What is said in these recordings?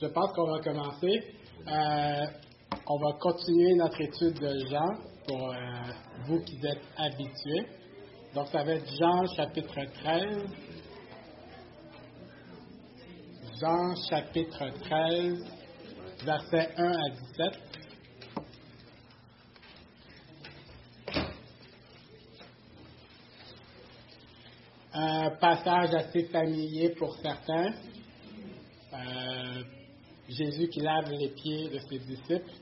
je pense qu'on va commencer. Euh, on va continuer notre étude de Jean pour euh, vous qui êtes habitués. Donc, ça va être Jean chapitre 13. Jean chapitre 13, versets 1 à 17. Un passage assez familier pour certains. Euh, Jésus qui lave les pieds de ses disciples.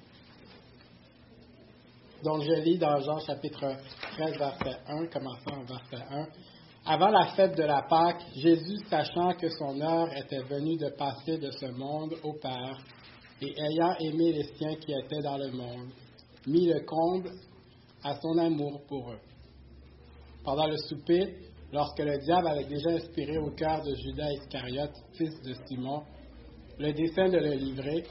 Donc je lis dans Jean chapitre 13, verset 1, commençant en verset 1. Avant la fête de la Pâque, Jésus, sachant que son heure était venue de passer de ce monde au Père, et ayant aimé les siens qui étaient dans le monde, mit le comble à son amour pour eux. Pendant le souper, lorsque le diable avait déjà inspiré au cœur de Judas Iscariote, fils de Simon, le dessein de le livrer,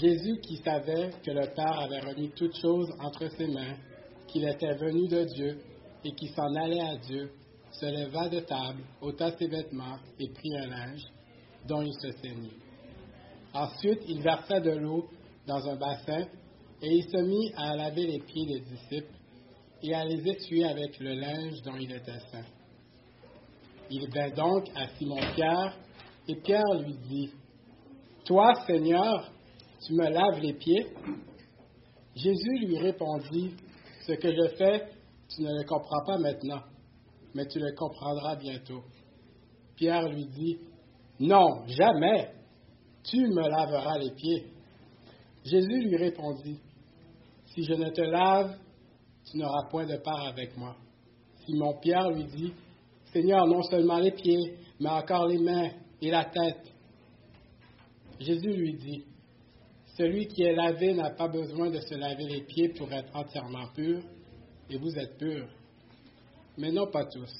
Jésus, qui savait que le Père avait remis toutes choses entre ses mains, qu'il était venu de Dieu et qu'il s'en allait à Dieu, se leva de table, ôta ses vêtements et prit un linge dont il se saignit. Ensuite, il versa de l'eau dans un bassin et il se mit à laver les pieds des disciples et à les essuyer avec le linge dont il était saint. Il vint donc à Simon-Pierre et Pierre lui dit, Toi, Seigneur, tu me laves les pieds Jésus lui répondit, Ce que je fais, tu ne le comprends pas maintenant, mais tu le comprendras bientôt. Pierre lui dit, Non, jamais, tu me laveras les pieds. Jésus lui répondit, Si je ne te lave, tu n'auras point de part avec moi. Simon Pierre lui dit, Seigneur, non seulement les pieds, mais encore les mains et la tête. Jésus lui dit, Celui qui est lavé n'a pas besoin de se laver les pieds pour être entièrement pur, et vous êtes purs, mais non pas tous.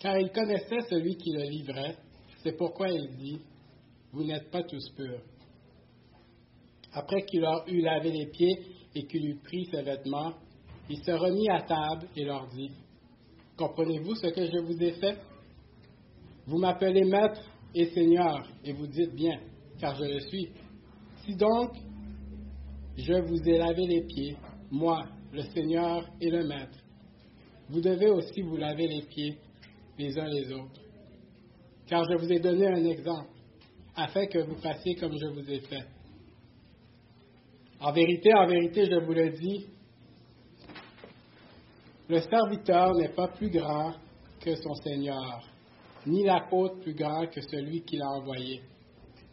Car il connaissait celui qui le livrait, c'est pourquoi il dit, Vous n'êtes pas tous purs. Après qu'il leur eut lavé les pieds et qu'il eut pris ses vêtements, il se remit à table et leur dit, Comprenez-vous ce que je vous ai fait? Vous m'appelez maître et seigneur, et vous dites bien, car je le suis. Si donc je vous ai lavé les pieds, moi, le Seigneur et le Maître, vous devez aussi vous laver les pieds les uns les autres. Car je vous ai donné un exemple, afin que vous fassiez comme je vous ai fait. En vérité, en vérité, je vous le dis, le serviteur n'est pas plus grand que son Seigneur, ni l'apôtre plus grand que celui qui l'a envoyé.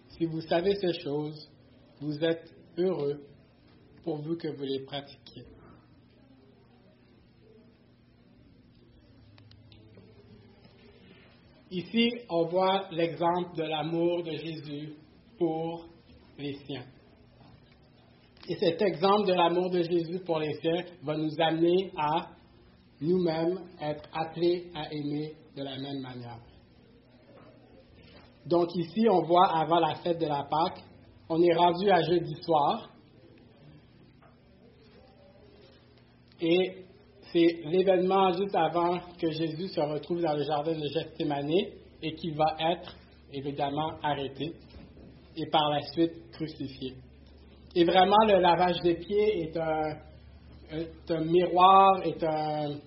Si vous savez ces choses, vous êtes heureux pourvu que vous les pratiquiez. Ici, on voit l'exemple de l'amour de Jésus pour les siens. Et cet exemple de l'amour de Jésus pour les siens va nous amener à nous-mêmes être appelés à aimer de la même manière. Donc ici, on voit avant la fête de la Pâque, on est rendu à jeudi soir. Et c'est l'événement juste avant que Jésus se retrouve dans le jardin de Gethsemane et qu'il va être évidemment arrêté et par la suite crucifié. Et vraiment, le lavage des pieds est un, est un miroir, est un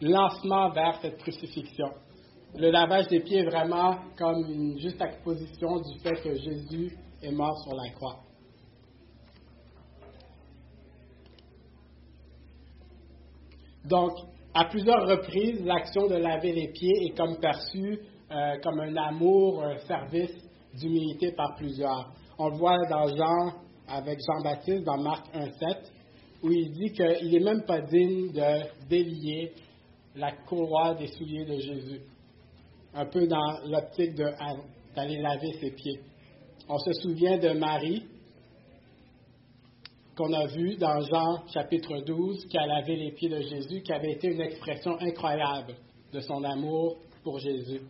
lancement vers cette crucifixion. Le lavage des pieds est vraiment comme une juste exposition du fait que Jésus est mort sur la croix. Donc, à plusieurs reprises, l'action de laver les pieds est comme perçue euh, comme un amour, un service d'humilité par plusieurs. On le voit dans Jean, avec Jean-Baptiste, dans Marc 1,7, où il dit qu'il n'est même pas digne de délier la courroie des souliers de Jésus. Un peu dans l'optique d'aller laver ses pieds. On se souvient de Marie, qu'on a vu dans Jean chapitre 12, qui a lavé les pieds de Jésus, qui avait été une expression incroyable de son amour pour Jésus.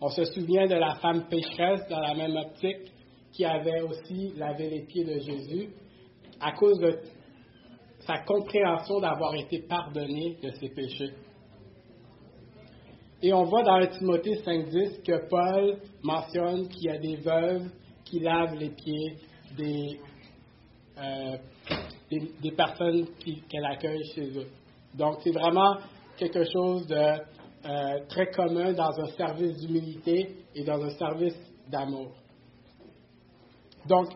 On se souvient de la femme pécheresse dans la même optique, qui avait aussi lavé les pieds de Jésus, à cause de sa compréhension d'avoir été pardonné de ses péchés. Et on voit dans le Timothée 5.10 que Paul mentionne qu'il y a des veuves qui lave les pieds des, euh, personnes qu'elle accueille chez eux. Donc, c'est vraiment quelque chose de euh, très commun dans un service d'humilité et dans un service d'amour. Donc,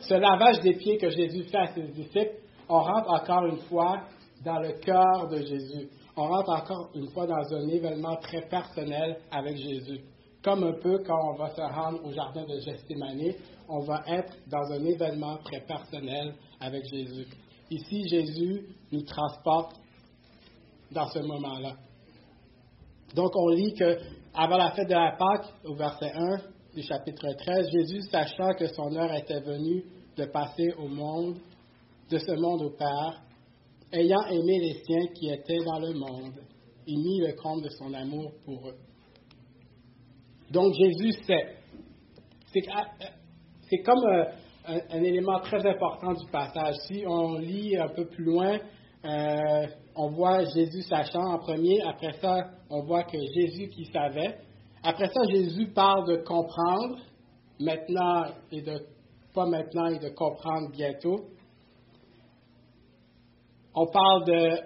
ce lavage des pieds que Jésus fait à ses disciples, on rentre encore une fois dans le cœur de Jésus. On rentre encore une fois dans un événement très personnel avec Jésus. Comme un peu quand on va se rendre au jardin de Gethsemane, on va être dans un événement très personnel avec Jésus. Ici, Jésus nous transporte dans ce moment-là. Donc, on lit que avant la fête de la Pâque, au verset 1 du chapitre 13, Jésus, sachant que son heure était venue de passer au monde, de ce monde au Père, ayant aimé les siens qui étaient dans le monde, il mit le compte de son amour pour eux. Donc Jésus sait. C'est comme euh, un, élément très important du passage. Si on lit un peu plus loin, euh, on voit Jésus sachant en premier. Après ça, on voit que Jésus qui savait. Après ça, Jésus parle de comprendre maintenant et de pas maintenant et de comprendre bientôt. On parle de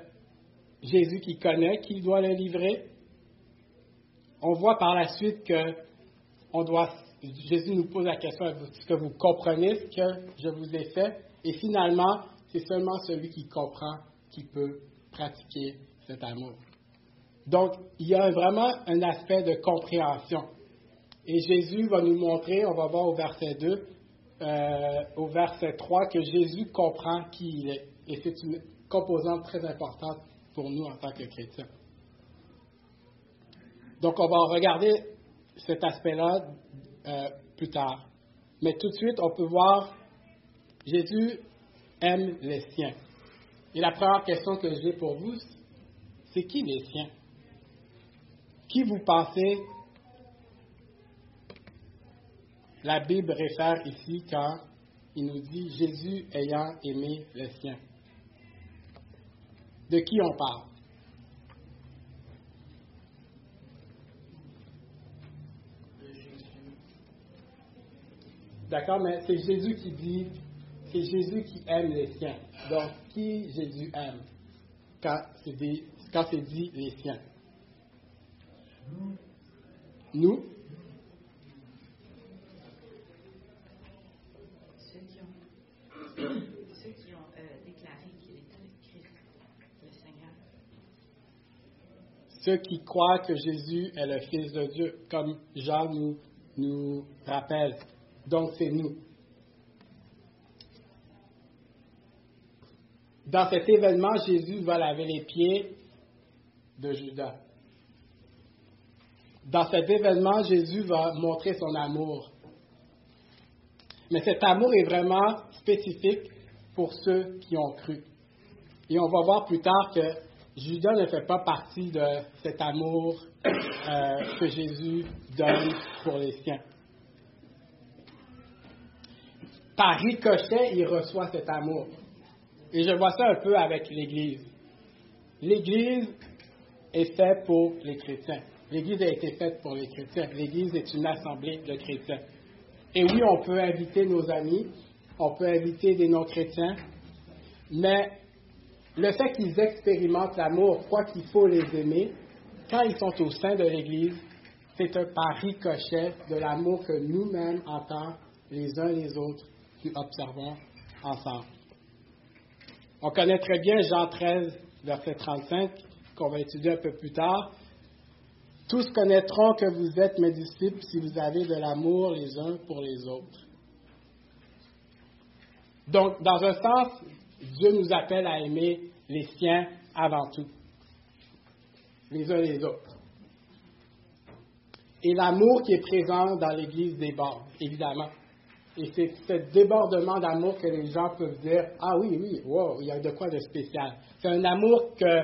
Jésus qui connaît, qui doit le livrer. On voit par la suite que Jésus nous pose la question est-ce que vous comprenez ce que je vous ai fait? Et finalement, c'est seulement celui qui comprend qui peut pratiquer cet amour. Donc, il y a vraiment un aspect de compréhension. Et Jésus va nous montrer, on va voir au verset 2, euh, au verset 3, que Jésus comprend qui il est. Et c'est une composante très importante pour nous en tant que chrétiens. Donc, on va regarder cet aspect-là euh, plus tard. Mais tout de suite, on peut voir Jésus aime les siens. Et la première question que j'ai pour vous, c'est qui les siens? Qui vous pensez la Bible réfère ici quand il nous dit Jésus ayant aimé les siens? De qui on parle? D'accord, mais c'est Jésus qui dit, c'est Jésus qui aime les siens. Donc, qui Jésus aime quand c'est dit, dit les siens? Nous? Ceux qui croient que Jésus est le Fils de Dieu, comme Jean nous, nous rappelle. Donc c'est nous. Dans cet événement, Jésus va laver les pieds de Judas. Dans cet événement, Jésus va montrer son amour. Mais cet amour est vraiment spécifique pour ceux qui ont cru. Et on va voir plus tard que Judas ne fait pas partie de cet amour euh, que Jésus donne pour les siens. Par ricochet, il reçoit cet amour. Et je vois ça un peu avec l'Église. L'Église est faite pour les chrétiens. L'Église a été faite pour les chrétiens. L'Église est une assemblée de chrétiens. Et oui, on peut inviter nos amis, on peut inviter des non-chrétiens, mais le fait qu'ils expérimentent l'amour, quoi qu'il faut les aimer, quand ils sont au sein de l'Église, c'est un par ricochet de l'amour que nous-mêmes, en les uns les autres, nous observons ensemble. On connaît très bien Jean 13, verset 35, qu'on va étudier un peu plus tard. Tous connaîtront que vous êtes mes disciples si vous avez de l'amour les uns pour les autres. Donc, dans un sens, Dieu nous appelle à aimer les siens avant tout, les uns les autres. Et l'amour qui est présent dans l'Église déborde, évidemment. Et c'est ce débordement d'amour que les gens peuvent dire Ah oui, oui, wow, il y a de quoi de spécial. C'est un amour que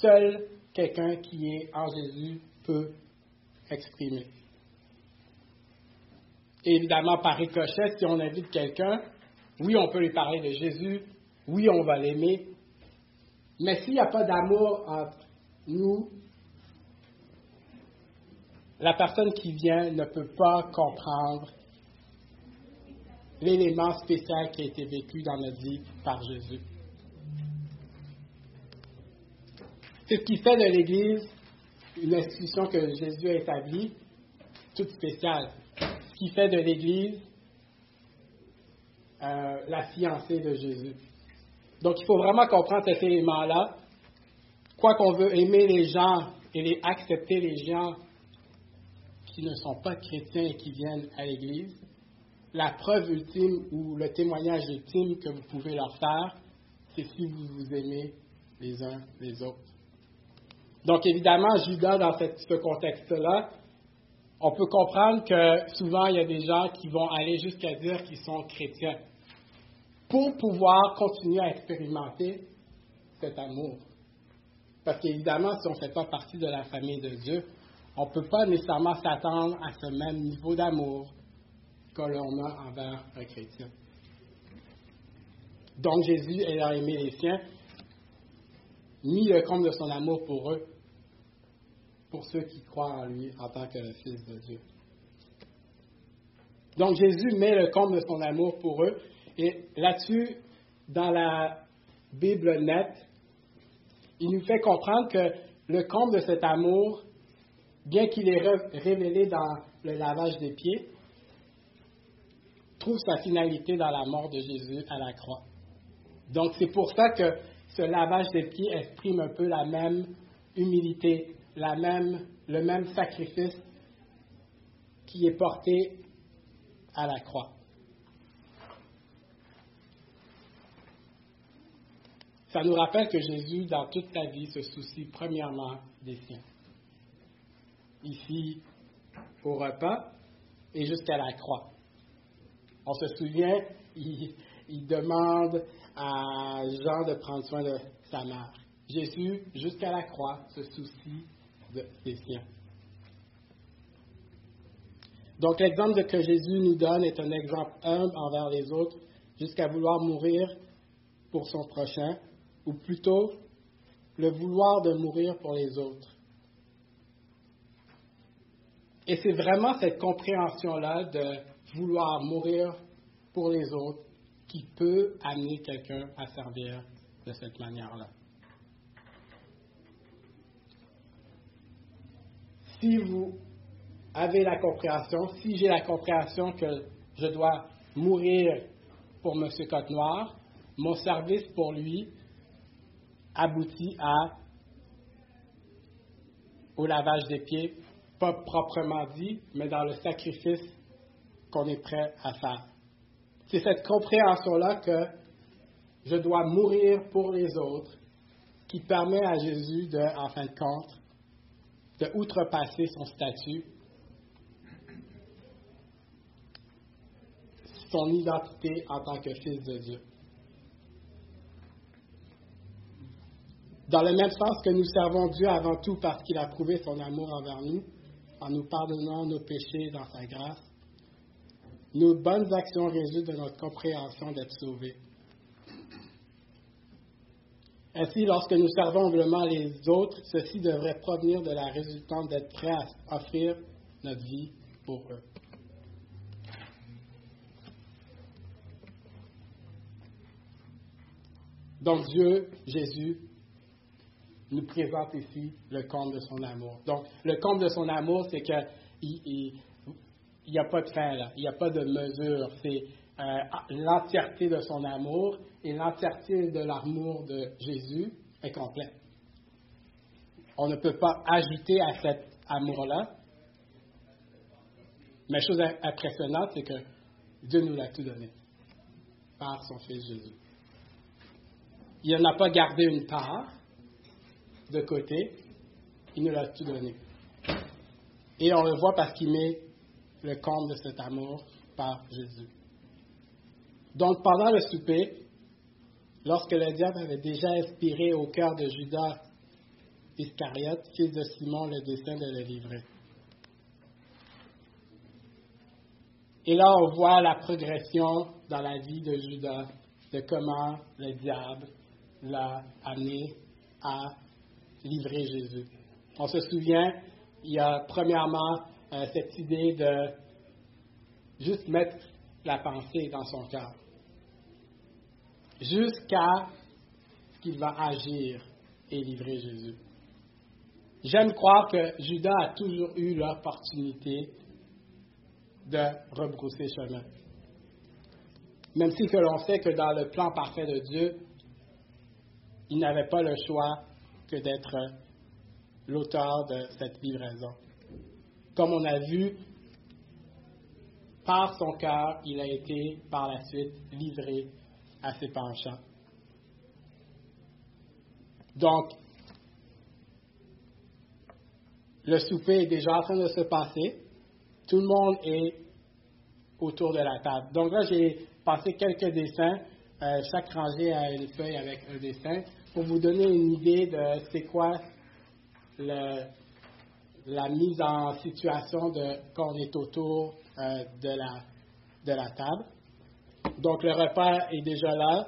seul quelqu'un qui est en Jésus peut exprimer. Et évidemment, par ricochet, si on invite quelqu'un, oui, on peut lui parler de Jésus, oui, on va l'aimer, mais s'il n'y a pas d'amour entre nous, la personne qui vient ne peut pas comprendre l'élément spécial qui a été vécu dans notre vie par Jésus. C'est ce qui fait de l'Église une institution que Jésus a établie, toute spéciale. Ce qui fait de l'Église euh, la fiancée de Jésus. Donc il faut vraiment comprendre cet élément-là. Quoi qu'on veut aimer les gens et les, accepter les gens qui ne sont pas chrétiens et qui viennent à l'Église, la preuve ultime ou le témoignage ultime que vous pouvez leur faire, c'est si vous vous aimez les uns les autres. Donc évidemment, Judas, dans ce contexte-là, on peut comprendre que souvent, il y a des gens qui vont aller jusqu'à dire qu'ils sont chrétiens pour pouvoir continuer à expérimenter cet amour. Parce qu'évidemment, si on ne fait pas partie de la famille de Dieu, on ne peut pas nécessairement s'attendre à ce même niveau d'amour que l'on a envers un chrétien. Donc Jésus ayant aimé les siens, mis le compte de son amour pour eux, pour ceux qui croient en lui en tant que Fils de Dieu. Donc Jésus met le compte de son amour pour eux, et là-dessus, dans la Bible nette, il nous fait comprendre que le compte de cet amour, bien qu'il est révélé dans le lavage des pieds, trouve sa finalité dans la mort de Jésus à la croix. Donc c'est pour ça que ce lavage des pieds exprime un peu la même humilité, la même, le même sacrifice qui est porté à la croix. Ça nous rappelle que Jésus, dans toute sa vie, se soucie premièrement des siens. Ici, au repas et jusqu'à la croix. On se souvient, il, demande à Jean de prendre soin de sa mère. Jésus, jusqu'à la croix, se soucie des siens. Donc l'exemple que Jésus nous donne est un exemple humble envers les autres, jusqu'à vouloir mourir pour son prochain, ou plutôt le vouloir de mourir pour les autres. Et c'est vraiment cette compréhension-là de vouloir mourir pour les autres qui peut amener quelqu'un à servir de cette manière-là. Si vous avez la compréhension, si j'ai la compréhension que je dois mourir pour M. Côte-Noir, mon service pour lui aboutit au lavage des pieds, pas proprement dit, mais dans le sacrifice qu'on est prêt à faire. C'est cette compréhension-là que je dois mourir pour les autres qui permet à Jésus de, en fin de compte, de outrepasser son statut, son identité en tant que fils de Dieu. Dans le même sens que nous servons Dieu avant tout parce qu'il a prouvé son amour envers nous, en nous pardonnant nos péchés dans sa grâce, nos bonnes actions résultent de notre compréhension d'être sauvés. Ainsi, lorsque nous servons humblement les autres, ceci devrait provenir de la résultante d'être prêt à offrir notre vie pour eux. Donc Dieu, Jésus, nous présente ici le compte de son amour. Donc, le compte de son amour, c'est qu'il n'y a pas de fin là, il n'y a pas de mesure. C'est euh, l'entièreté de son amour et l'entièreté de l'amour de Jésus est complète. On ne peut pas ajouter à cet amour-là. Mais chose impressionnante, c'est que Dieu nous l'a tout donné par son Fils Jésus. Il n'en a pas gardé une part, de côté, il nous l'a tout donné. Et on le voit parce qu'il met le compte de cet amour par Jésus. Donc pendant le souper, lorsque le diable avait déjà inspiré au cœur de Judas Iscariote, fils de Simon, le dessein de le livrer. Et là, on voit la progression dans la vie de Judas, de comment le diable l'a amené à livrer Jésus. On se souvient, il y a premièrement euh, cette idée de juste mettre la pensée dans son cœur. Jusqu'à ce qu'il va agir et livrer Jésus. J'aime croire que Judas a toujours eu l'opportunité de rebrousser chemin. Même si que l'on sait que dans le plan parfait de Dieu, il n'avait pas le choix que d'être l'auteur de cette livraison. Comme on a vu, par son cœur, il a été par la suite livré à ses penchants. Donc, le souper est déjà en train de se passer. Tout le monde est autour de la table. Donc là, j'ai passé quelques dessins. Euh, chaque rangée a une feuille avec un dessin pour vous donner une idée de c'est quoi la mise en situation de quand on est autour euh, de, la, de la table. Donc le repas est déjà là.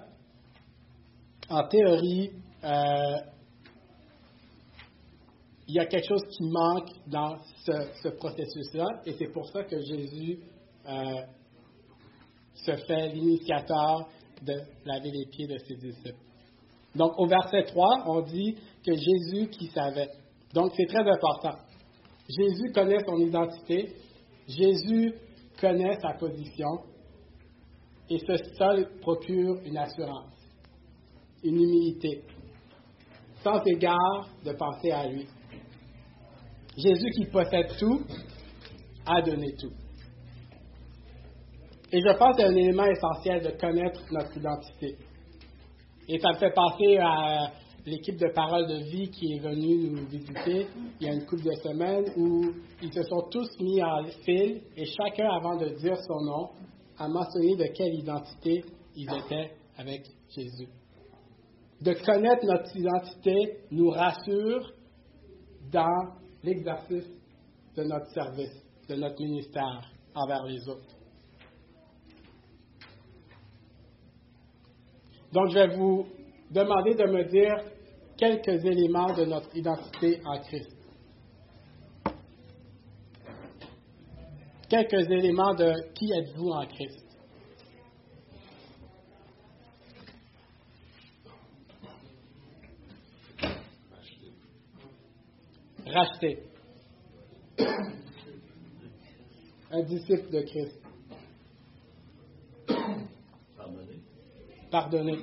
En théorie, euh, il y a quelque chose qui manque dans ce, processus-là, et c'est pour ça que Jésus euh, se fait l'initiateur de laver les pieds de ses disciples. Donc au verset 3, on dit que Jésus qui savait. Donc c'est très important. Jésus connaît son identité, Jésus connaît sa position, et ce seul procure une assurance, une humilité, sans égard de penser à lui. Jésus qui possède tout a donné tout. Et je pense que c'est un élément essentiel de connaître notre identité. Et ça me fait penser à l'équipe de Parole de Vie qui est venue nous visiter il y a une couple de semaines où ils se sont tous mis en fil et chacun, avant de dire son nom, a mentionné de quelle identité ils étaient avec Jésus. De connaître notre identité nous rassure dans l'exercice de notre service, de notre ministère envers les autres. Donc, je vais vous demander de me dire quelques éléments de notre identité en Christ. Quelques éléments de qui êtes-vous en Christ. racheté. Un disciple de Christ. Pardonné. Pardonné.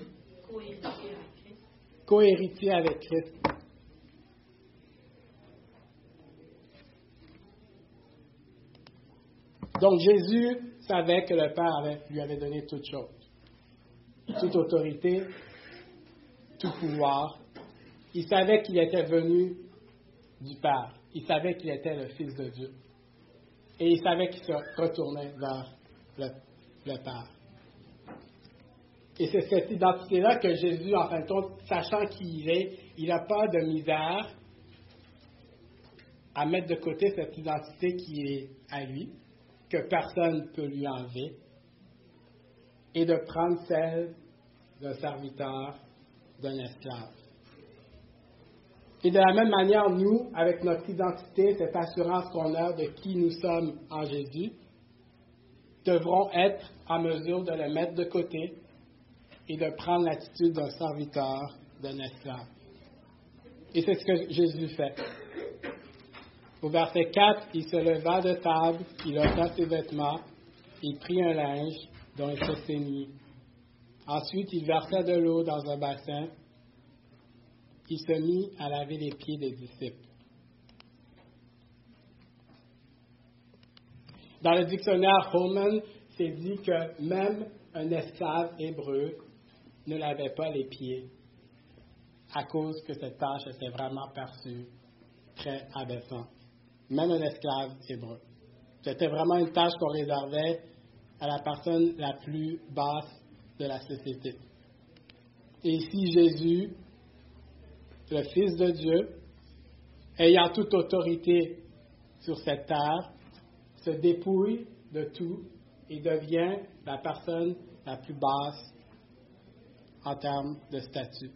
Co-héritier avec Christ. Donc Jésus savait que le Père lui avait donné toute chose, toute autorité, tout pouvoir. Il savait qu'il était venu du Père. Il savait qu'il était le Fils de Dieu. Et il savait qu'il se retournait vers le, Père. Et c'est cette identité-là que Jésus, en fin de compte, sachant qui il est, il n'a pas de misère à mettre de côté cette identité qui est à lui, que personne ne peut lui enlever, et de prendre celle d'un serviteur, d'un esclave. Et de la même manière, nous, avec notre identité, cette assurance qu'on a de qui nous sommes en Jésus, devrons être en mesure de le mettre de côté et de prendre l'attitude d'un serviteur, d'un esclave. Et c'est ce que Jésus fait. Au verset 4, il se leva de table, il ôta ses vêtements, il prit un linge dont il se ceignit. Ensuite, il versa de l'eau dans un bassin il se mit à laver les pieds des disciples. Dans le dictionnaire Holman, c'est dit que même un esclave hébreu ne lavait pas les pieds à cause que cette tâche était vraiment perçue très abaissante. Même un esclave hébreu. C'était vraiment une tâche qu'on réservait à la personne la plus basse de la société. Et ici, Jésus le Fils de Dieu, ayant toute autorité sur cette terre, se dépouille de tout et devient la personne la plus basse en termes de statut.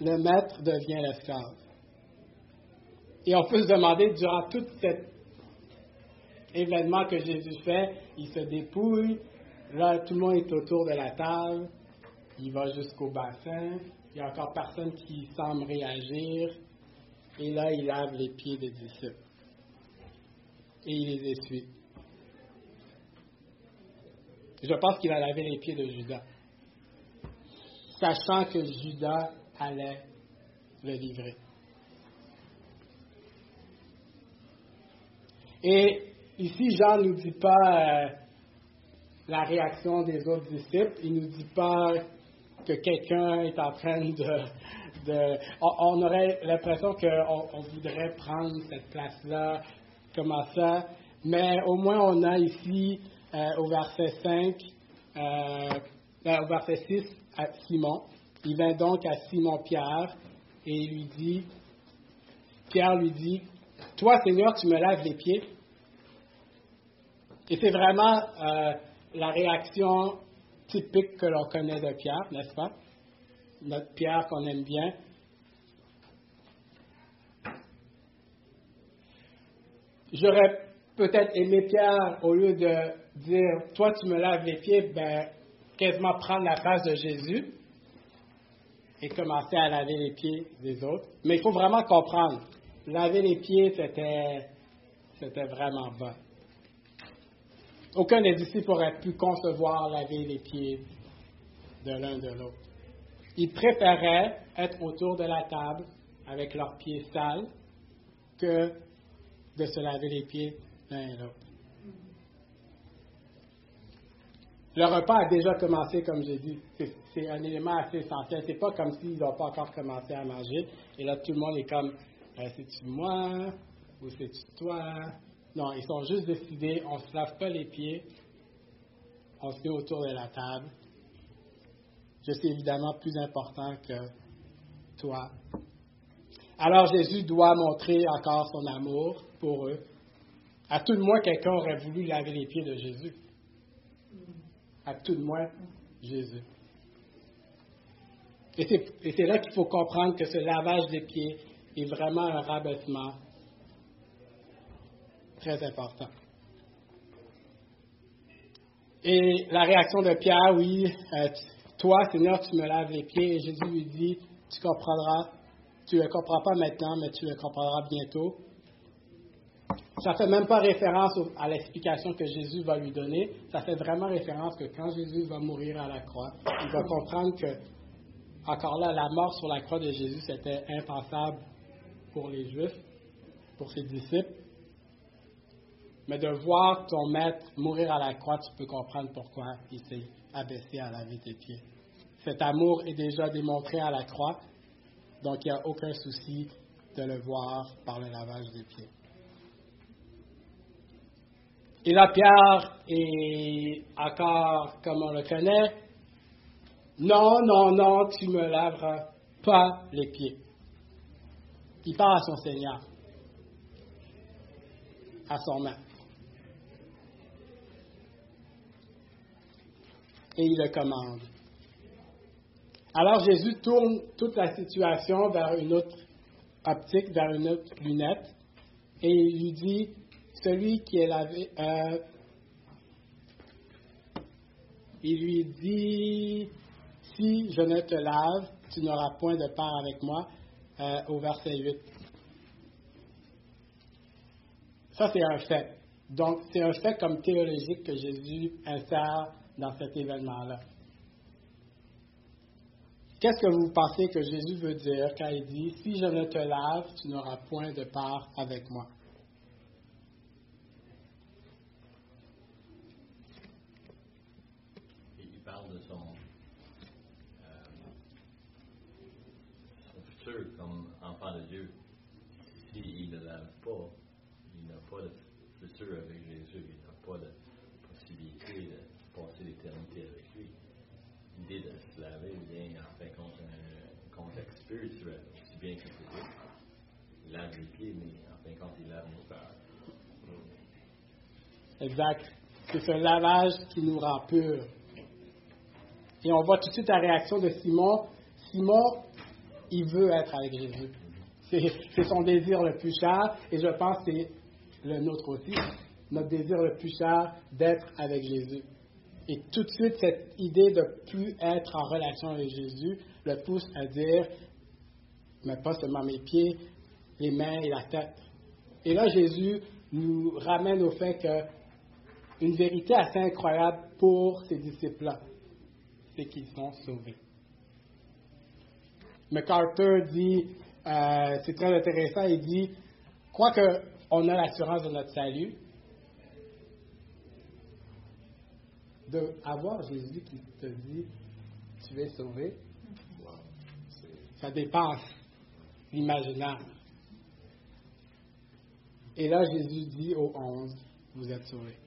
Le maître devient l'esclave. Et on peut se demander, durant toute cette événement que Jésus fait, il se dépouille, là tout le monde est autour de la table, il va jusqu'au bassin, il n'y a encore personne qui semble réagir, et là il lave les pieds des disciples. Et il les essuie. Je pense qu'il a lavé les pieds de Judas, sachant que Judas allait le livrer. Et ici, Jean ne nous dit pas euh, la réaction des autres disciples, il ne nous dit pas que quelqu'un est en train de... on, aurait l'impression qu'on on voudrait prendre cette place-là, comment ça, mais au moins on a ici euh, au verset 5, euh, au verset 6, à Simon. Il vient donc à Simon-Pierre et lui dit, Pierre lui dit, Toi Seigneur, tu me laves les pieds. Et c'est vraiment euh, la réaction typique que l'on connaît de Pierre, n'est-ce pas? Notre Pierre qu'on aime bien. J'aurais peut-être aimé Pierre, au lieu de dire, toi tu me laves les pieds, ben, quasiment prendre la place de Jésus et commencer à laver les pieds des autres. Mais il faut vraiment comprendre, laver les pieds, c'était, c'était vraiment bon. Aucun des disciples aurait pu concevoir laver les pieds de l'un de l'autre. Ils préféraient être autour de la table avec leurs pieds sales que de se laver les pieds l'un et l'autre. Le repas a déjà commencé, comme j'ai dit. C'est un élément assez essentiel. C'est pas comme s'ils n'ont pas encore commencé à manger. Et là, tout le monde est comme, euh, c'est-tu moi? Ou c'est-tu toi? Non, ils sont juste décidés, on ne se lave pas les pieds, on se met autour de la table. Je suis évidemment plus important que toi. Alors Jésus doit montrer encore son amour pour eux. À tout le moins, quelqu'un aurait voulu laver les pieds de Jésus. À tout le moins, Jésus. Et c'est là qu'il faut comprendre que ce lavage des pieds est vraiment un rabaissement très important. Et la réaction de Pierre, oui, euh, toi, Seigneur, tu me laves les pieds. Et Jésus lui dit, tu comprendras, tu ne le comprends pas maintenant, mais tu le comprendras bientôt. Ça fait même pas référence à l'explication que Jésus va lui donner. Ça fait vraiment référence que quand Jésus va mourir à la croix, il va comprendre que, encore là, la mort sur la croix de Jésus, c'était impensable pour les Juifs, pour ses disciples. Mais de voir ton maître mourir à la croix, tu peux comprendre pourquoi il s'est abaissé à laver tes pieds. Cet amour est déjà démontré à la croix, donc il n'y a aucun souci de le voir par le lavage des pieds. Et là, Pierre est encore, comme on le connaît, non, non, non, tu me laveras pas les pieds. Il parle à son Seigneur, à son maître. et il le commande. Alors Jésus tourne toute la situation vers une autre optique, vers une autre lunette, et il lui dit, celui qui est lavé, euh, il lui dit, si je ne te lave, tu n'auras point de part avec moi, euh, au verset 8. Ça, c'est un fait. Donc, c'est un fait comme théologique que Jésus insère dans cet événement-là. Qu'est-ce que vous pensez que Jésus veut dire quand il dit Si je ne te lave, tu n'auras point de part avec moi Il parle de son, euh, son futur comme enfant de Dieu. S'il ne le lave pas, il n'a pas de futur avec Jésus, il n'a pas de possibilité de passer l'éternité avec lui. L'idée de se laver vient en fait contre un contexte spirituel, aussi bien que physique. Il lave les pieds, mais en fin de compte, il lave nos cœurs. Exact. C'est ce lavage qui nous rend purs. Et on voit tout de suite la réaction de Simon. Simon, il veut être avec Jésus. C'est son désir le plus cher et je pense que c'est le nôtre aussi. notre désir le plus cher d'être avec Jésus. Et tout de suite, cette idée de plus être en relation avec Jésus le pousse à dire, mais pas seulement mes pieds, les mains et la tête. Et là, Jésus nous ramène au fait que une vérité assez incroyable pour ces disciples-là, c'est qu'ils sont sauvés. MacArthur dit, euh, c'est très intéressant, il dit, quoi qu'on a l'assurance de notre salut, de avoir Jésus qui te dit, tu es sauvé, ça dépasse l'imaginaire. Et là, Jésus dit aux onze, vous êtes sauvés.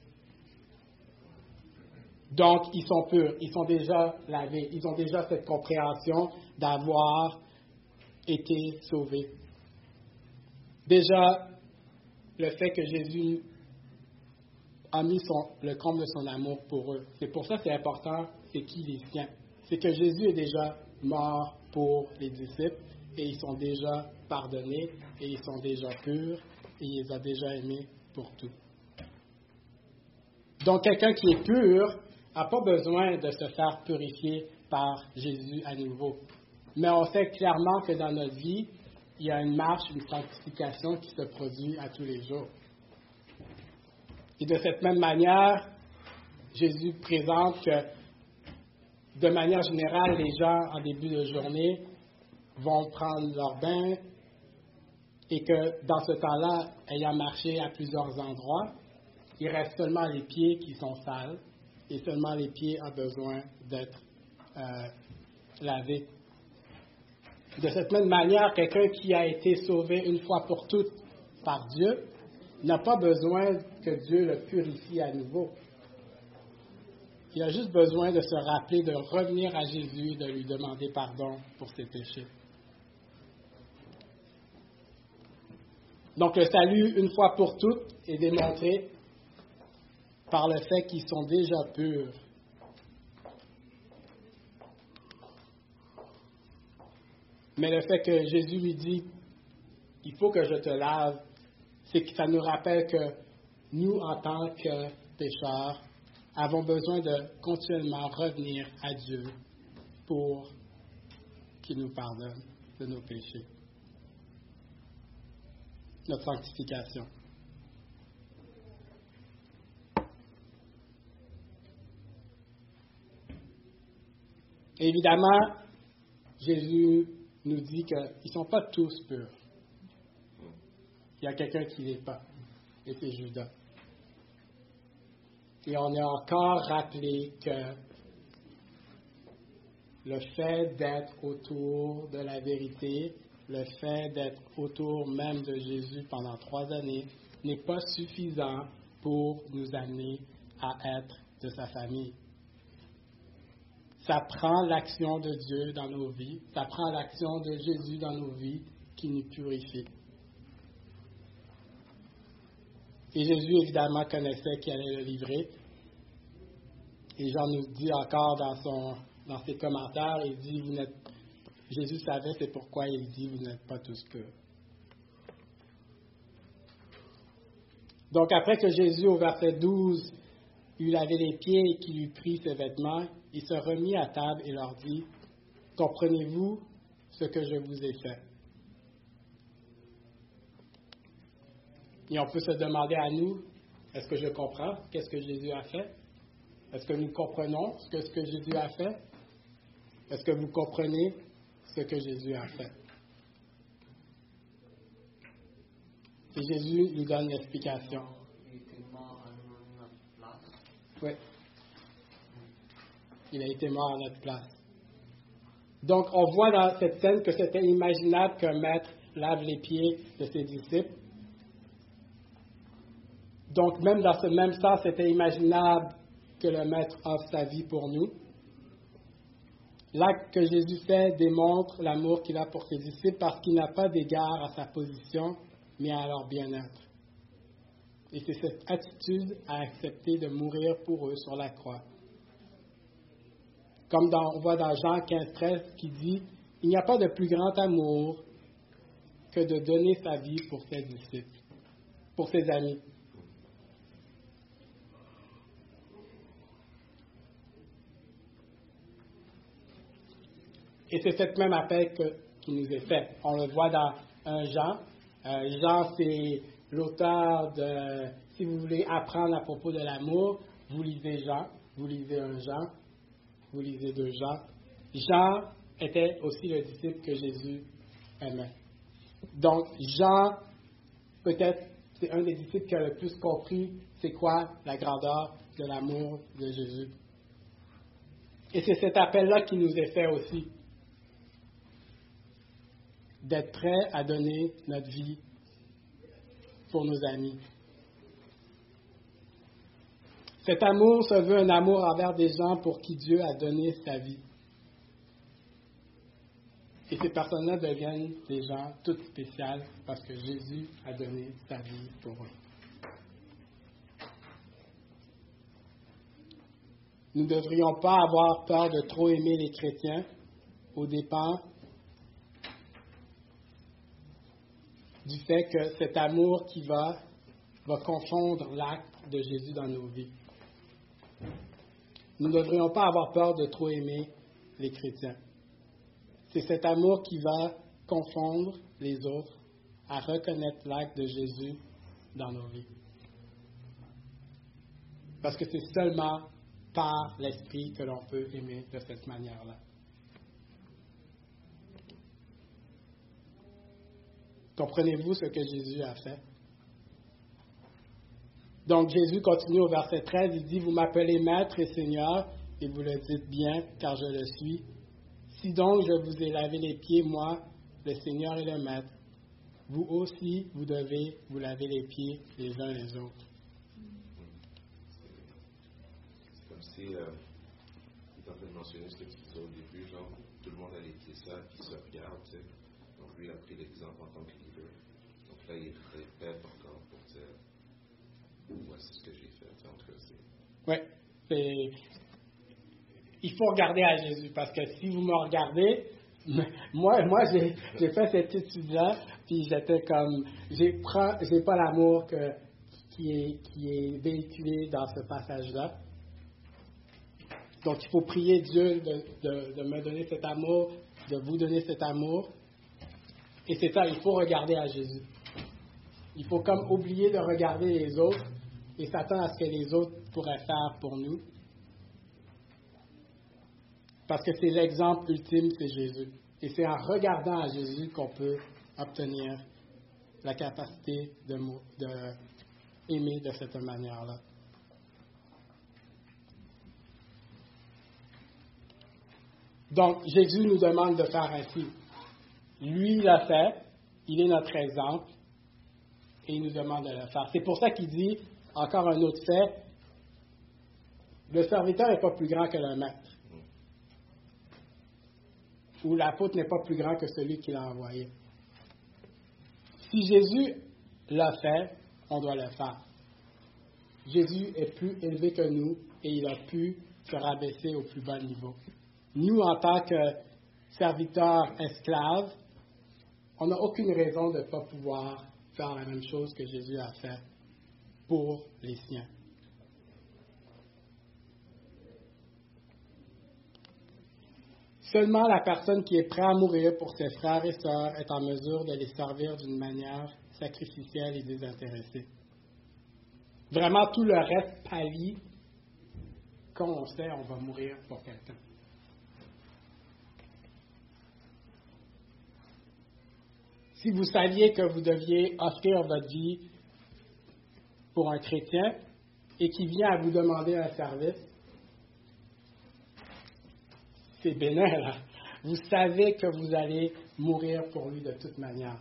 Donc, ils sont purs, ils sont déjà lavés, ils ont déjà cette compréhension d'avoir été sauvés. Déjà, le fait que Jésus a mis le comble de son amour pour eux. C'est pour ça que c'est important, c'est qui les siens. C'est que Jésus est déjà mort pour les disciples et ils sont déjà pardonnés et ils sont déjà purs et il les a déjà aimés pour tout. Donc quelqu'un qui est pur n'a pas besoin de se faire purifier par Jésus à nouveau. Mais on sait clairement que dans notre vie, il y a une marche, une sanctification qui se produit à tous les jours. Et de cette même manière, Jésus présente que, de manière générale, les gens, en début de journée, vont prendre leur bain et que dans ce temps-là, ayant marché à plusieurs endroits, il reste seulement les pieds qui sont sales et seulement les pieds ont besoin d'être euh, lavés. De cette même manière, quelqu'un qui a été sauvé une fois pour toutes par Dieu n'a pas besoin que Dieu le purifie à nouveau. Il a juste besoin de se rappeler de revenir à Jésus, de lui demander pardon pour ses péchés. Donc le salut, une fois pour toutes, est démontré par le fait qu'ils sont déjà purs. Mais le fait que Jésus lui dit, il faut que je te lave, c'est que ça nous rappelle que nous, en tant que pécheurs, avons besoin de continuellement revenir à Dieu pour qu'il nous pardonne de nos péchés notre sanctification. Évidemment, Jésus nous dit qu'ils ne sont pas tous purs. Il y a quelqu'un qui n'est pas, et c'est Judas. Et on est encore rappelé que le fait d'être autour de la vérité le fait d'être autour même de Jésus pendant trois années n'est pas suffisant pour nous amener à être de sa famille. Ça prend l'action de Dieu dans nos vies, ça prend l'action de Jésus dans nos vies qui nous purifie. Et Jésus, évidemment, connaissait qui allait le livrer. Et Jean nous dit encore dans, son, dans ses commentaires, il dit, vous n'êtes Jésus savait, c'est pourquoi il dit, vous n'êtes pas tous purs. Donc après que Jésus, au verset 12, lui lavait les pieds et qu'il lui prit ses vêtements, il se remit à table et leur dit, Comprenez-vous ce que je vous ai fait Et on peut se demander à nous, est-ce que je comprends qu'est-ce que Jésus a fait? Est-ce que nous comprenons ce que, ce que Jésus a fait? Est-ce que vous comprenez ce que Jésus a fait? Et Jésus nous donne l'explication. Oui. Il a été mort à notre place. Donc, on voit dans cette scène que c'était imaginable qu'un maître lave les pieds de ses disciples. Donc, même dans ce même sens, c'était imaginable que le maître offre sa vie pour nous. L'acte que Jésus fait démontre l'amour qu'il a pour ses disciples parce qu'il n'a pas d'égard à sa position, mais à leur bien-être. Et c'est cette attitude à accepter de mourir pour eux sur la croix. Comme on voit dans Jean 15, 13 qui dit Il n'y a pas de plus grand amour que de donner sa vie pour ses disciples, pour ses amis. Et c'est cette même appel qui nous est faite. On le voit dans un Jean. Euh, Jean, c'est l'auteur de, si vous voulez apprendre à propos de l'amour, vous lisez Jean, vous lisez un Jean, vous lisez deux Jean. Jean était aussi le disciple que Jésus aimait. Donc, Jean, peut-être, c'est un des disciples qui a le plus compris c'est quoi la grandeur de l'amour de Jésus. Et c'est cet appel-là qui nous est fait aussi, d'être prêt à donner notre vie pour nos amis. Cet amour se veut un amour envers des gens pour qui Dieu a donné sa vie. Et ces personnes-là deviennent des gens toutes spéciales parce que Jésus a donné sa vie pour eux. Nous ne devrions pas avoir peur de trop aimer les chrétiens au dépens du fait que cet amour qui va, va confondre l'acte de Jésus dans nos vies. Nous ne devrions pas avoir peur de trop aimer les chrétiens. C'est cet amour qui va confondre les autres à reconnaître l'acte de Jésus dans nos vies. Parce que c'est seulement par l'Esprit que l'on peut aimer de cette manière-là. Comprenez-vous ce que Jésus a fait? Donc Jésus continue au verset 13, il dit, Vous m'appelez Maître et Seigneur, et vous le dites bien, car je le suis. Si donc je vous ai lavé les pieds, moi, le Seigneur et le Maître, vous aussi, vous devez vous laver les pieds les uns les autres. C'est comme si, euh, il est en train de mentionner ce que tu disais au début, genre, tout le monde a les pieds sales, puis se regarde, tu sais. Donc lui, a pris l'exemple en tant que leader. Donc là, il répète encore pour dire, voici ce que j'ai fait. En tout cas, c'est... Oui, il faut regarder à Jésus parce que si vous me regardez, moi, moi j'ai, fait cette étude-là, puis j'étais comme, j'ai, pas l'amour qui, est, qui véhiculé dans ce passage-là. Donc il faut prier Dieu de, me donner cet amour, de vous donner cet amour. Et c'est ça, il faut regarder à Jésus. Il faut comme oublier de regarder les autres et s'attendre à ce que les autres pourraient faire pour nous. Parce que c'est l'exemple ultime, c'est Jésus. Et c'est en regardant à Jésus qu'on peut obtenir la capacité de, de de cette manière-là. Donc, Jésus nous demande de faire ainsi. Lui l'a fait, il est notre exemple, et il nous demande de le faire. C'est pour ça qu'il dit, encore un autre fait, le serviteur n'est pas plus grand que le maître où l'apôtre n'est pas plus grand que celui qui l'a envoyé. Si Jésus l'a fait, on doit le faire. Jésus est plus élevé que nous et il a pu se rabaisser au plus bas niveau. Nous, en tant que serviteurs esclaves, on n'a aucune raison de ne pas pouvoir faire la même chose que Jésus a fait pour les siens. Seulement la personne qui est prête à mourir pour ses frères et sœurs est en mesure de les servir d'une manière sacrificielle et désintéressée. Vraiment, tout le reste pâlit quand on sait on va mourir pour quelqu'un. Si vous saviez que vous deviez offrir votre vie pour un chrétien et qui vient à vous demander un service, c'est bénin, Vous savez que vous allez mourir pour lui de toute manière.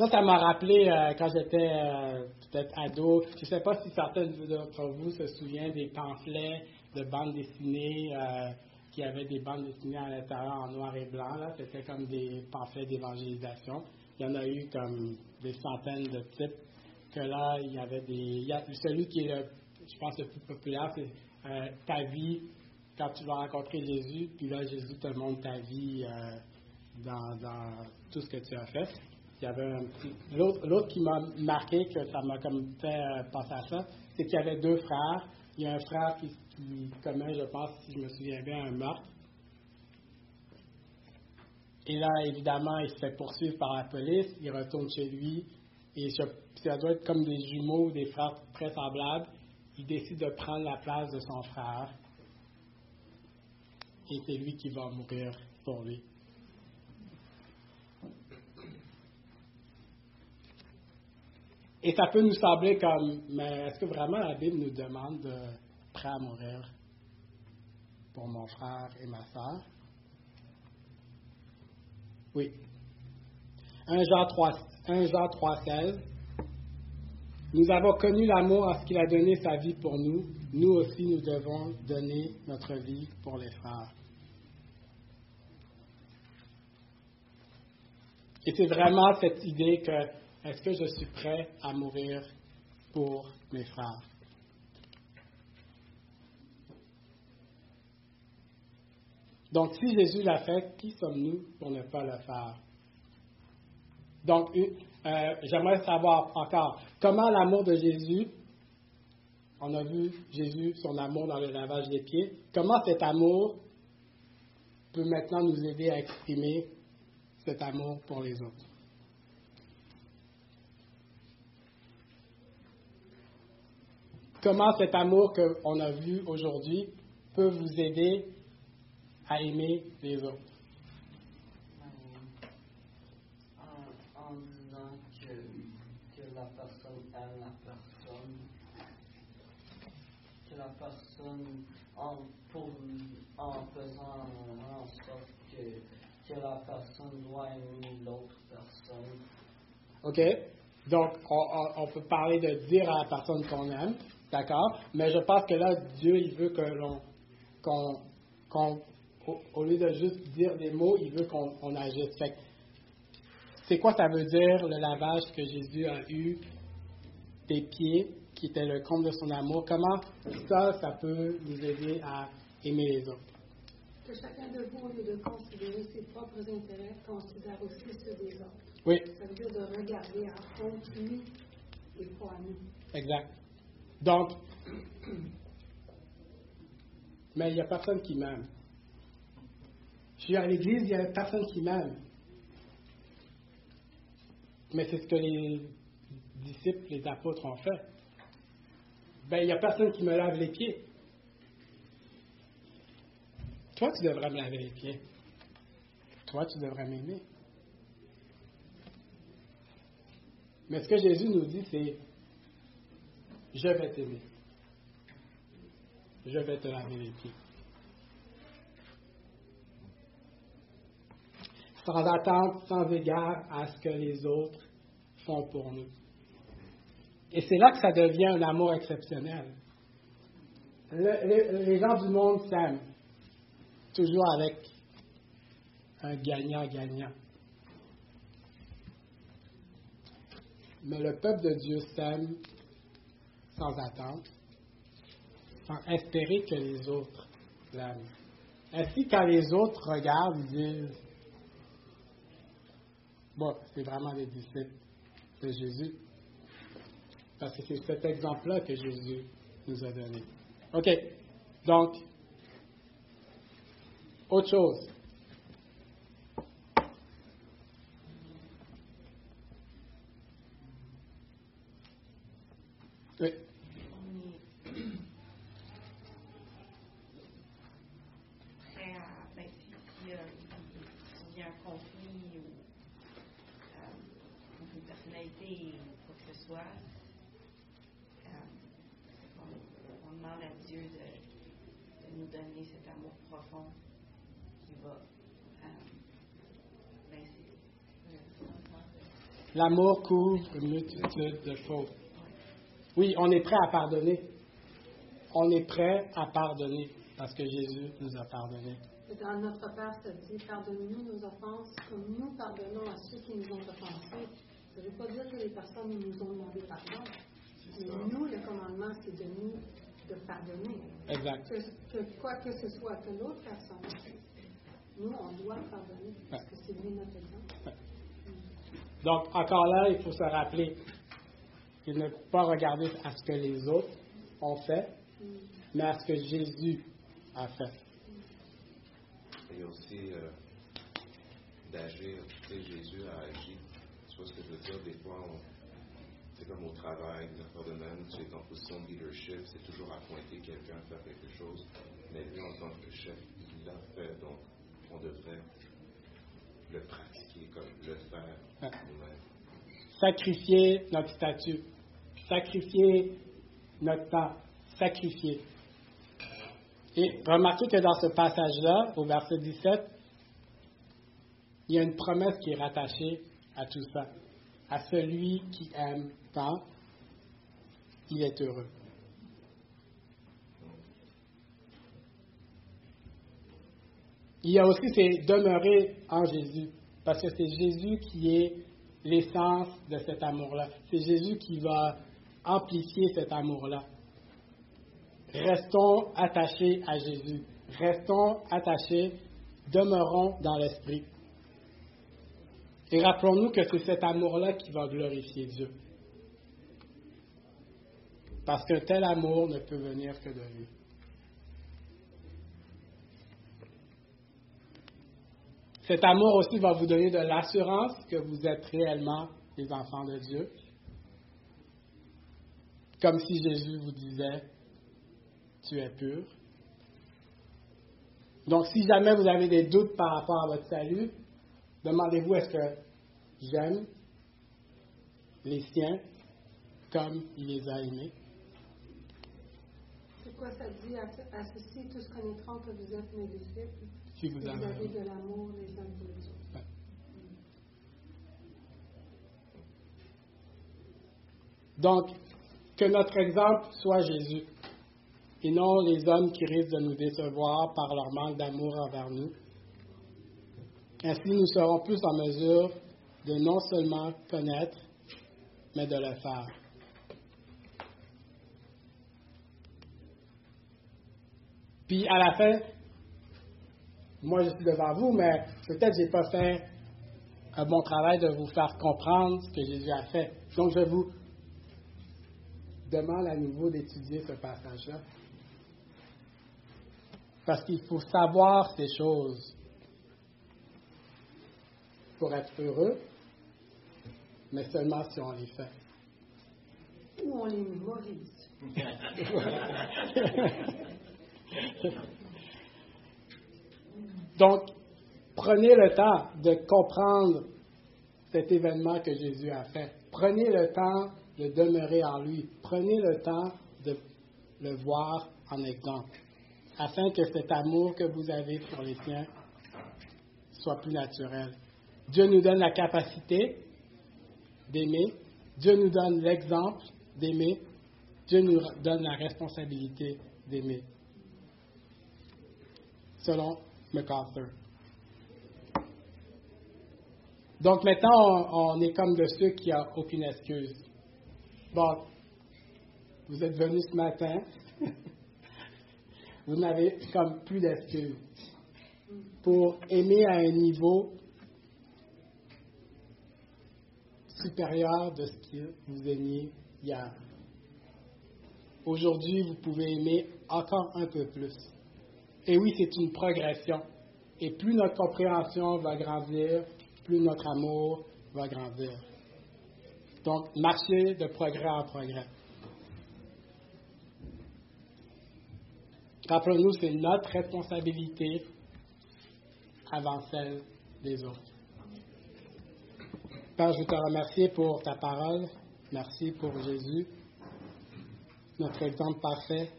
Ça, ça m'a rappelé euh, quand j'étais euh, peut-être ado. Je ne sais pas si certains d'entre vous se souviennent des pamphlets de bandes dessinées euh, qui avaient des bandes dessinées à l'intérieur en noir et blanc. C'était comme des pamphlets d'évangélisation. Il y en a eu comme des centaines de types. Que là, il y avait des. celui qui est, je pense, le plus populaire, c'est Ta vie quand tu vas rencontrer Jésus, puis là, Jésus te montre ta vie euh, dans, tout ce que tu as fait. Il y avait. L'autre, qui m'a marqué, que ça m'a comme fait euh, penser à ça, c'est qu'il y avait deux frères. Il y a un frère qui, qui commet, je pense, si je me souviens bien, un meurtre. Et là, évidemment, il se fait poursuivre par la police, il retourne chez lui, et je- ça doit être comme des jumeaux des frères très semblables. Il décide de prendre la place de son frère, et c'est lui qui va mourir pour lui. Et ça peut nous sembler comme, mais est-ce que vraiment la Bible nous demande de prêt à mourir pour mon frère et ma soeur? Oui. 1 Jean 3, 1 Jean 3, 16. Nous avons connu l'amour en ce qu'il a donné sa vie pour nous. Nous aussi, nous devons donner notre vie pour les frères. Et c'est vraiment cette idée que est-ce que je suis prêt à mourir pour mes frères? Donc, si Jésus l'a fait, qui sommes-nous pour ne pas le faire? Donc, euh, j'aimerais savoir encore comment l'amour de Jésus, on a vu Jésus, son amour dans le lavage des pieds, comment cet amour peut maintenant nous aider à exprimer cet amour pour les autres. Comment cet amour qu'on a vu aujourd'hui peut vous aider à aimer les autres? personne, en, pour, en faisant en sorte que, que la personne doit aimer l'autre personne. OK? Donc, on, peut parler de dire à la personne qu'on aime, d'accord? Mais je pense que là, Dieu, il veut que l'on, qu'on, qu'on- au, au lieu de juste dire des mots, il veut qu'on on agisse. C'est quoi ça veut dire, le lavage que Jésus a eu des pieds, qui était le compte de son amour? Comment ça, ça peut nous aider à aimer les autres? Que chacun de vous, au lieu de considérer ses propres intérêts, considère aussi ceux des autres. Oui, Ça veut dire de regarder à autrui et pas nous. exact. Donc, mais il n'y a personne qui m'aime. Je suis à l'église, il n'y a personne qui m'aime. Mais c'est ce que les disciples, les apôtres ont fait. Ben, il n'y a personne qui me lave les pieds. Toi, tu devrais me laver les pieds. Toi, tu devrais m'aimer. Mais ce que Jésus nous dit, c'est Je vais t'aimer. Je vais te laver les pieds. Sans attente, sans égard à ce que les autres font pour nous. Et c'est là que ça devient un amour exceptionnel. Le- le- les gens du monde s'aiment, toujours avec un gagnant-gagnant. Mais le peuple de Dieu s'aime sans attente, sans espérer que les autres l'aiment. Ainsi, quand les autres regardent, ils disent Bon, c'est vraiment les disciples de Jésus. Parce que c'est cet exemple-là que Jésus nous a donné. OK. Donc, autre chose. On est prêt à, y, a- un conflit ou euh, une personnalité ou quoi que ce soit, euh, on, demande à Dieu de nous donner cet amour profond qui va. euh, ben, c'est- euh, L'amour couvre une multitude de fautes. Oui, on est prêt à pardonner. On est prêt à pardonner parce que Jésus nous a pardonné. Dans notre Père, ça dit Pardonne-nous nos offenses comme nous pardonnons à ceux qui nous ont offensés. Ça ne veut pas dire que les personnes nous ont demandé pardon. Mais nous, le commandement, c'est de nous de pardonner. Exact. Que, que quoi que ce soit que l'autre personne, nous, on doit pardonner parce que c'est lui notre exemple. Donc, encore là, il faut se rappeler qu'il ne faut pas regarder à ce que les autres ont fait, mais à ce que Jésus a fait. Et aussi, euh, d'agir. Tu sais, Jésus a agi. Tu vois ce que je veux dire? Des fois, on, c'est comme au travail, affaires de même, tu es en position de leadership, c'est toujours à pointer quelqu'un à faire quelque chose. Mais lui, en tant que chef, il l'a fait, donc on devrait le pratiquer comme le faire. Sacrifier notre statut. Sacrifier notre temps. Sacrifier. Et remarquez que dans ce passage-là, au verset 17, il y a une promesse qui est rattachée à tout ça. À celui qui aime tant, il est heureux. Il y a aussi c'est demeurer en Jésus, parce que c'est Jésus qui est l'essence de cet amour-là. C'est Jésus qui va amplifier cet amour-là. Restons attachés à Jésus. Restons attachés, demeurons dans l'Esprit. Et rappelons-nous que c'est cet amour-là qui va glorifier Dieu. Parce qu'un tel amour ne peut venir que de lui. Cet amour aussi va vous donner de l'assurance que vous êtes réellement les enfants de Dieu. Comme si Jésus vous disait, tu es pur. Donc si jamais vous avez des doutes par rapport à votre salut, demandez-vous est-ce que j'aime les siens comme il les a aimés? C'est quoi ça dit? Ceci, tous connaîtront que vous êtes mes disciples. Si vous Vous avez de l'amour les uns pour les autres. Donc, que notre exemple soit Jésus et non les hommes qui risquent de nous décevoir par leur manque d'amour envers nous. Ainsi, nous serons plus en mesure de non seulement connaître, mais de le faire. Puis à la fin, moi je suis devant vous, mais peut-être j'ai pas fait un bon travail de vous faire comprendre ce que Jésus a fait. Donc je vous demande à nouveau d'étudier ce passage-là. Parce qu'il faut savoir ces choses pour être heureux, mais seulement si on les fait. Ou on les mémorise. Donc, prenez le temps de comprendre cet événement que Jésus a fait. Prenez le temps de demeurer en lui. Prenez le temps de le voir en exemple, afin que cet amour que vous avez pour les siens soit plus naturel. Dieu nous donne la capacité d'aimer. Dieu nous donne l'exemple d'aimer. Dieu nous donne la responsabilité d'aimer. Selon MacArthur. Donc maintenant, on, est comme de ceux qui n'ont aucune excuse. Bon, vous êtes venus ce matin, vous n'avez comme plus d'excuses pour aimer à un niveau supérieur de ce que vous aimiez hier. Aujourd'hui, vous pouvez aimer encore un peu plus. Et oui, c'est une progression. Et plus notre compréhension va grandir, plus notre amour va grandir. Donc, marcher de progrès en progrès. Rappelons-nous, c'est notre responsabilité avant celle des autres. Père, je veux te remercier pour ta parole. Merci pour Jésus, notre exemple parfait.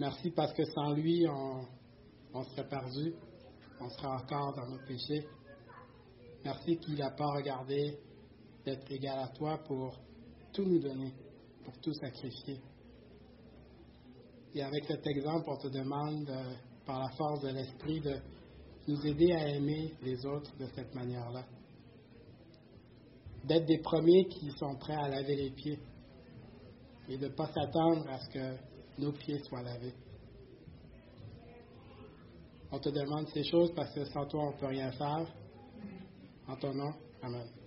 Merci parce que sans lui, on, on serait perdu. On serait encore dans nos péchés. Merci qu'il n'a pas regardé d'être égal à toi pour tout nous donner, pour tout sacrifier. Et avec cet exemple, on te demande, euh, par la force de l'Esprit, de nous aider à aimer les autres de cette manière-là. D'être des premiers qui sont prêts à laver les pieds et de ne pas s'attendre à ce que nos pieds soient lavés. On te demande ces choses parce que sans toi, on ne peut rien faire. En ton nom, Amen.